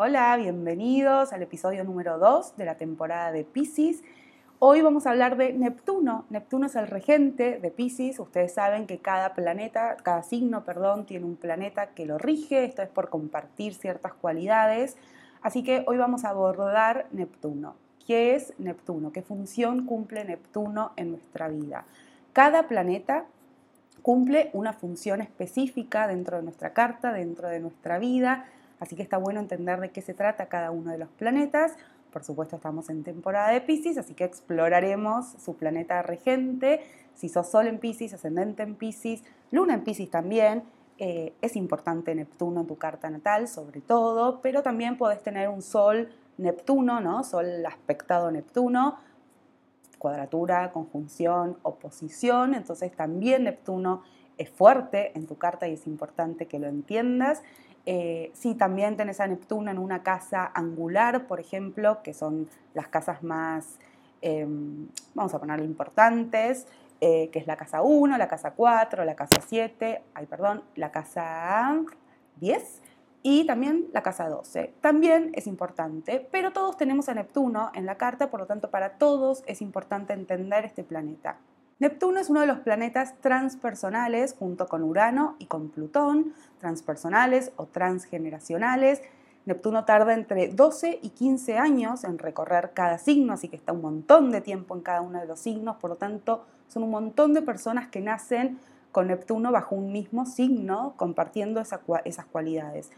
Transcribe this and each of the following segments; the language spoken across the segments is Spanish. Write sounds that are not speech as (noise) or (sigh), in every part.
Hola, bienvenidos al episodio número 2 de la temporada de Pisces. Hoy vamos a hablar de Neptuno. Neptuno es el regente de Pisces. Ustedes saben que cada planeta, cada signo, perdón, tiene un planeta que lo rige. Esto es por compartir ciertas cualidades. Así que hoy vamos a abordar Neptuno. ¿Qué es Neptuno? ¿Qué función cumple Neptuno en nuestra vida? Cada planeta cumple una función específica dentro de nuestra carta, dentro de nuestra vida, así que está bueno entender de qué se trata cada uno de los planetas. Por supuesto estamos en temporada de Pisces, así que exploraremos su planeta regente, si sos Sol en Pisces, ascendente en Pisces, Luna en Pisces también, eh, es importante Neptuno en tu carta natal, sobre todo, pero también podés tener un Sol Neptuno, ¿no? Sol aspectado Neptuno, cuadratura, conjunción, oposición, entonces también Neptuno es fuerte en tu carta y es importante que lo entiendas. Eh, si también tenés a Neptuno en una casa angular, por ejemplo, que son las casas más, em, vamos a ponerle importantes, eh, que es la casa 1, la casa 4, la casa 7, ay, perdón, la casa 10 y también la casa 12. También es importante, pero todos tenemos a Neptuno en la carta, por lo tanto para todos es importante entender este planeta. Neptuno es uno de los planetas transpersonales junto con Urano y con Plutón, transpersonales o transgeneracionales, Neptuno tarda entre 12 y 15 años en recorrer cada signo, así que está un montón de tiempo en cada uno de los signos, por lo tanto son un montón de personas que nacen con Neptuno bajo un mismo signo, compartiendo esas cualidades.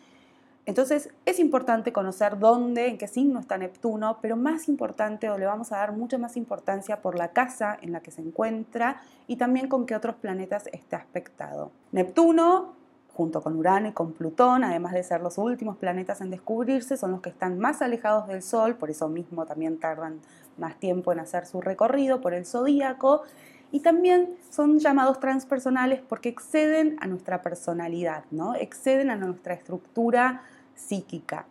Entonces es importante conocer dónde, en qué signo está Neptuno, pero más importante, o le vamos a dar mucha más importancia por la casa en la que se encuentra y también con qué otros planetas está aspectado. Neptuno junto con Urano y con Plutón, además de ser los últimos planetas en descubrirse, son los que están más alejados del Sol, por eso mismo también tardan más tiempo en hacer su recorrido por el zodíaco, y también son llamados transpersonales porque exceden a nuestra personalidad, ¿no? exceden a nuestra estructura psíquica.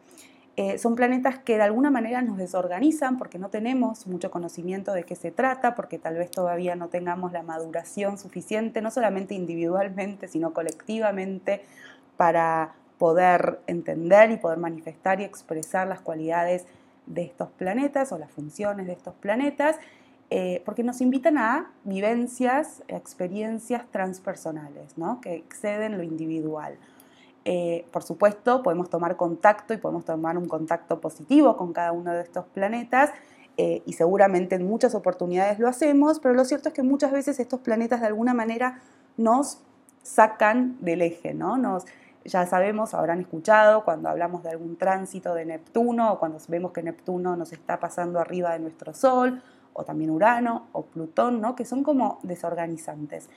Eh, son planetas que de alguna manera nos desorganizan porque no tenemos mucho conocimiento de qué se trata, porque tal vez todavía no tengamos la maduración suficiente, no solamente individualmente, sino colectivamente, para poder entender y poder manifestar y expresar las cualidades de estos planetas o las funciones de estos planetas, eh, porque nos invitan a vivencias, experiencias transpersonales, ¿no? que exceden lo individual. Eh, por supuesto, podemos tomar contacto y podemos tomar un contacto positivo con cada uno de estos planetas eh, y seguramente en muchas oportunidades lo hacemos, pero lo cierto es que muchas veces estos planetas de alguna manera nos sacan del eje, ¿no? Nos, ya sabemos, habrán escuchado cuando hablamos de algún tránsito de Neptuno o cuando vemos que Neptuno nos está pasando arriba de nuestro Sol o también Urano o Plutón, ¿no? que son como desorganizantes.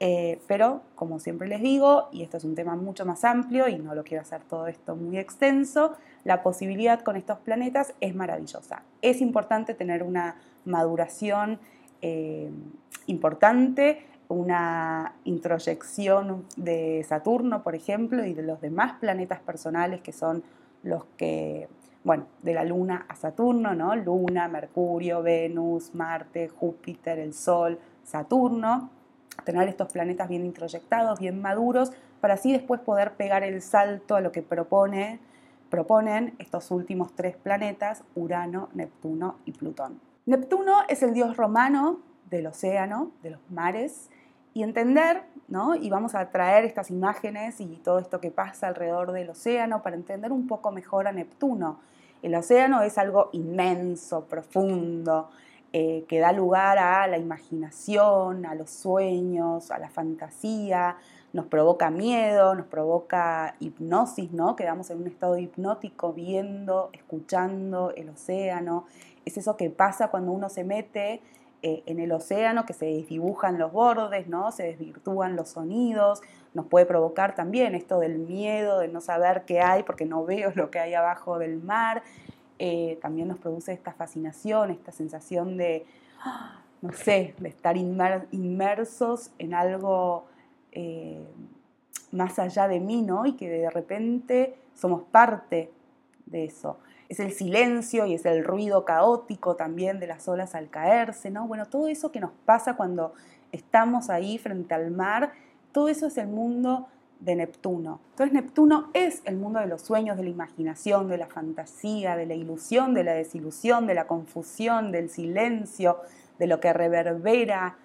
Eh, pero, como siempre les digo, y esto es un tema mucho más amplio y no lo quiero hacer todo esto muy extenso, la posibilidad con estos planetas es maravillosa. Es importante tener una maduración eh, importante, una introyección de Saturno, por ejemplo, y de los demás planetas personales que son los que, bueno, de la Luna a Saturno, ¿no? Luna, Mercurio, Venus, Marte, Júpiter, el Sol, Saturno tener estos planetas bien introyectados, bien maduros, para así después poder pegar el salto a lo que propone, proponen estos últimos tres planetas, Urano, Neptuno y Plutón. Neptuno es el dios romano del océano, de los mares, y entender, ¿no? Y vamos a traer estas imágenes y todo esto que pasa alrededor del océano para entender un poco mejor a Neptuno. El océano es algo inmenso, profundo, eh, que da lugar a la imaginación, a los sueños, a la fantasía, nos provoca miedo, nos provoca hipnosis, ¿no? Quedamos en un estado hipnótico viendo, escuchando el océano. Es eso que pasa cuando uno se mete eh, en el océano, que se desdibujan los bordes, ¿no? Se desvirtúan los sonidos, nos puede provocar también esto del miedo, de no saber qué hay porque no veo lo que hay abajo del mar eh, también nos produce esta fascinación, esta sensación de, no sé, de estar inmersos en algo eh, más allá de mí, ¿no? Y que de repente somos parte de eso. Es el silencio y es el ruido caótico también de las olas al caerse, ¿no? Bueno, todo eso que nos pasa cuando estamos ahí frente al mar, todo eso es el mundo de Neptuno. Entonces Neptuno es el mundo de los sueños, de la imaginación, de la fantasía, de la ilusión, de la desilusión, de la confusión, del silencio, de lo que reverbera,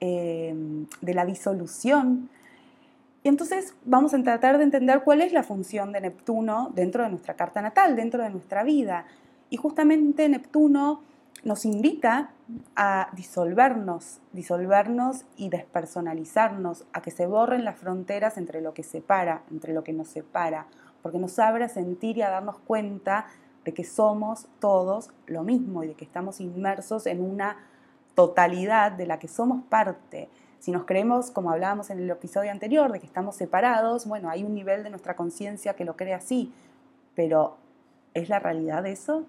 eh, de la disolución. Y entonces vamos a tratar de entender cuál es la función de Neptuno dentro de nuestra carta natal, dentro de nuestra vida. Y justamente Neptuno nos invita a disolvernos, disolvernos y despersonalizarnos, a que se borren las fronteras entre lo que separa, entre lo que nos separa, porque nos abre a sentir y a darnos cuenta de que somos todos lo mismo y de que estamos inmersos en una totalidad de la que somos parte. Si nos creemos, como hablábamos en el episodio anterior, de que estamos separados, bueno, hay un nivel de nuestra conciencia que lo cree así, pero ¿es la realidad eso?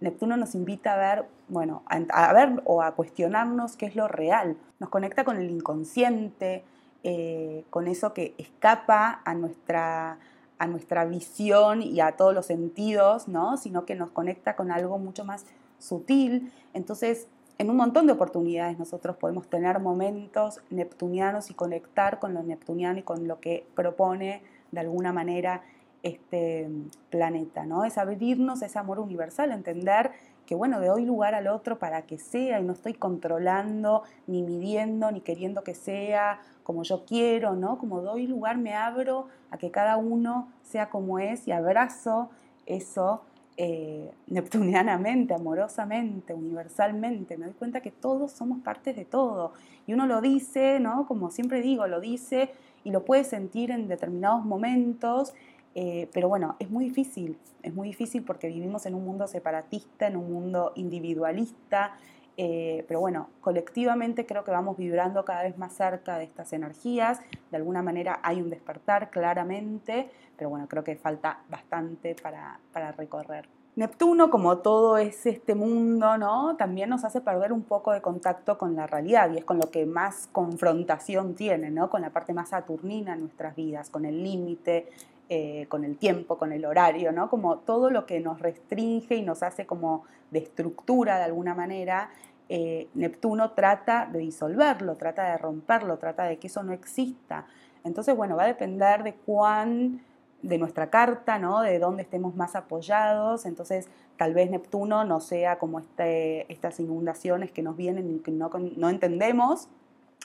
Neptuno nos invita a ver, bueno, a, ver o a cuestionarnos qué es lo real. Nos conecta con el inconsciente, eh, con eso que escapa a nuestra, a nuestra visión y a todos los sentidos, ¿no? Sino que nos conecta con algo mucho más sutil. Entonces, en un montón de oportunidades nosotros podemos tener momentos neptunianos y conectar con lo neptuniano y con lo que propone de alguna manera este planeta, ¿no? Es abrirnos a ese amor universal, entender que, bueno, doy lugar al otro para que sea y no estoy controlando, ni midiendo, ni queriendo que sea como yo quiero, ¿no? Como doy lugar, me abro a que cada uno sea como es y abrazo eso eh, (laughs) neptunianamente, amorosamente, universalmente. Me doy cuenta que todos somos partes de todo. Y uno lo dice, ¿no? Como siempre digo, lo dice y lo puede sentir en determinados momentos eh, pero bueno, es muy difícil, es muy difícil porque vivimos en un mundo separatista, en un mundo individualista, eh, pero bueno, colectivamente creo que vamos vibrando cada vez más cerca de estas energías, de alguna manera hay un despertar claramente, pero bueno, creo que falta bastante para, para recorrer. Neptuno, como todo es este mundo, ¿no? También nos hace perder un poco de contacto con la realidad y es con lo que más confrontación tiene, ¿no? Con la parte más saturnina en nuestras vidas, con el límite, eh, con el tiempo, con el horario, ¿no? Como todo lo que nos restringe y nos hace como de estructura de alguna manera, eh, Neptuno trata de disolverlo, trata de romperlo, trata de que eso no exista. Entonces, bueno, va a depender de cuán, de nuestra carta, ¿no? De dónde estemos más apoyados. Entonces, tal vez Neptuno no sea como este, estas inundaciones que nos vienen y que no, no entendemos,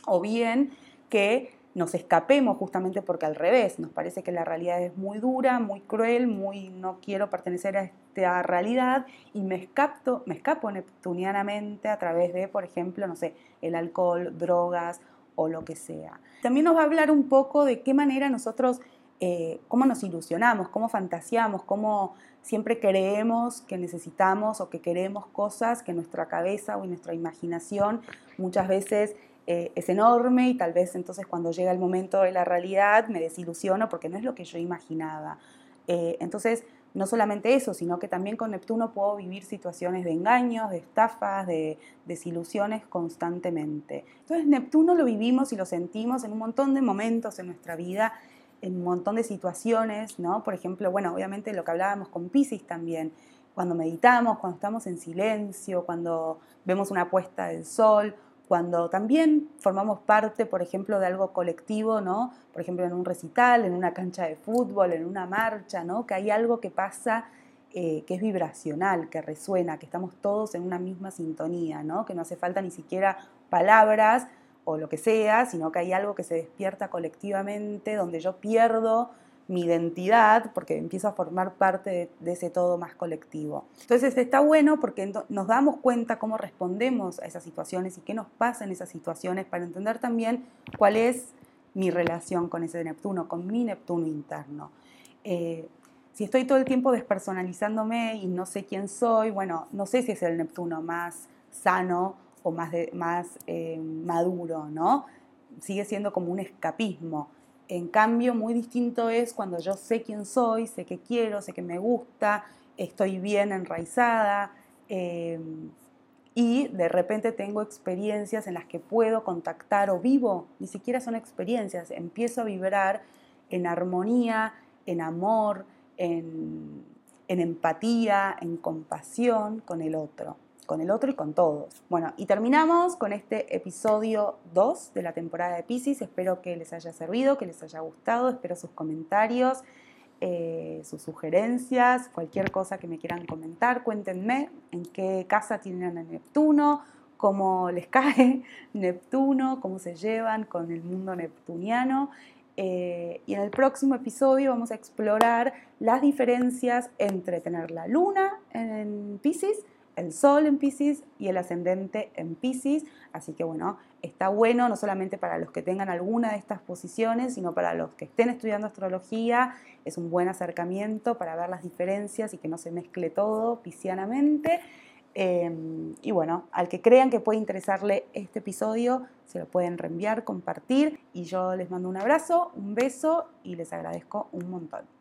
o bien que nos escapemos justamente porque al revés, nos parece que la realidad es muy dura, muy cruel, muy no quiero pertenecer a esta realidad y me escapo, me escapo neptunianamente a través de, por ejemplo, no sé, el alcohol, drogas o lo que sea. También nos va a hablar un poco de qué manera nosotros, eh, cómo nos ilusionamos, cómo fantaseamos, cómo siempre creemos que necesitamos o que queremos cosas que nuestra cabeza o nuestra imaginación muchas veces eh, es enorme y tal vez entonces cuando llega el momento de la realidad me desilusiono porque no es lo que yo imaginaba. Eh, entonces, no solamente eso, sino que también con Neptuno puedo vivir situaciones de engaños, de estafas, de desilusiones constantemente. Entonces, Neptuno lo vivimos y lo sentimos en un montón de momentos en nuestra vida, en un montón de situaciones, ¿no? Por ejemplo, bueno, obviamente lo que hablábamos con Pisces también, cuando meditamos, cuando estamos en silencio, cuando vemos una puesta del sol cuando también formamos parte, por ejemplo, de algo colectivo, ¿no? Por ejemplo, en un recital, en una cancha de fútbol, en una marcha, ¿no? Que hay algo que pasa eh, que es vibracional, que resuena, que estamos todos en una misma sintonía, ¿no? Que no hace falta ni siquiera palabras o lo que sea, sino que hay algo que se despierta colectivamente, donde yo pierdo mi identidad, porque empiezo a formar parte de, ese todo más colectivo. Entonces está bueno porque nos damos cuenta cómo respondemos a esas situaciones y qué nos pasa en esas situaciones para entender también cuál es mi relación con ese Neptuno, con mi Neptuno interno. Eh, si estoy todo el tiempo despersonalizándome y no sé quién soy, bueno, no sé si es el Neptuno más sano o más, más eh, maduro, ¿no? Sigue siendo como un escapismo. En cambio, muy distinto es cuando yo sé quién soy, sé qué quiero, sé que me gusta, estoy bien enraizada eh, y de repente tengo experiencias en las que puedo contactar o vivo, ni siquiera son experiencias, empiezo a vibrar en armonía, en amor, en empatía, en compasión con el otro con el otro y con todos. Bueno, y terminamos con este episodio 2 de la temporada de Pisces. Espero que les haya servido, que les haya gustado, espero sus comentarios. Eh, sus sugerencias, cualquier cosa que me quieran comentar, cuéntenme en qué casa tienen a Neptuno, cómo les (laughs) cae Neptuno, cómo se llevan con el mundo neptuniano. Eh, y en el próximo episodio vamos a explorar las diferencias entre tener la luna en Pisces el Sol en Pisces y el ascendente en Pisces. Así que bueno, está bueno no solamente para los que tengan alguna de estas posiciones, sino para los que estén estudiando astrología. Es un buen acercamiento para ver las diferencias y que no se mezcle todo piscianamente. Em, y bueno, al que crean que puede interesarle este episodio, se lo pueden reenviar, compartir. Y yo les mando un abrazo, un beso y les agradezco un montón.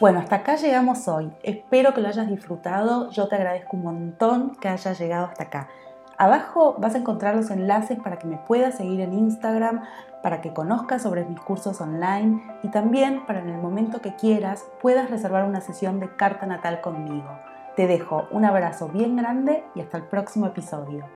Bueno, hasta acá llegamos hoy. Espero que lo hayas disfrutado. Yo te agradezco un montón que hayas llegado hasta acá. Abajo vas a encontrar los enlaces para que me puedas seguir en Instagram, para que conozcas sobre mis cursos online y también para en el momento que quieras puedas reservar una sesión de carta natal conmigo. Te dejo un abrazo bien grande y hasta el próximo episodio.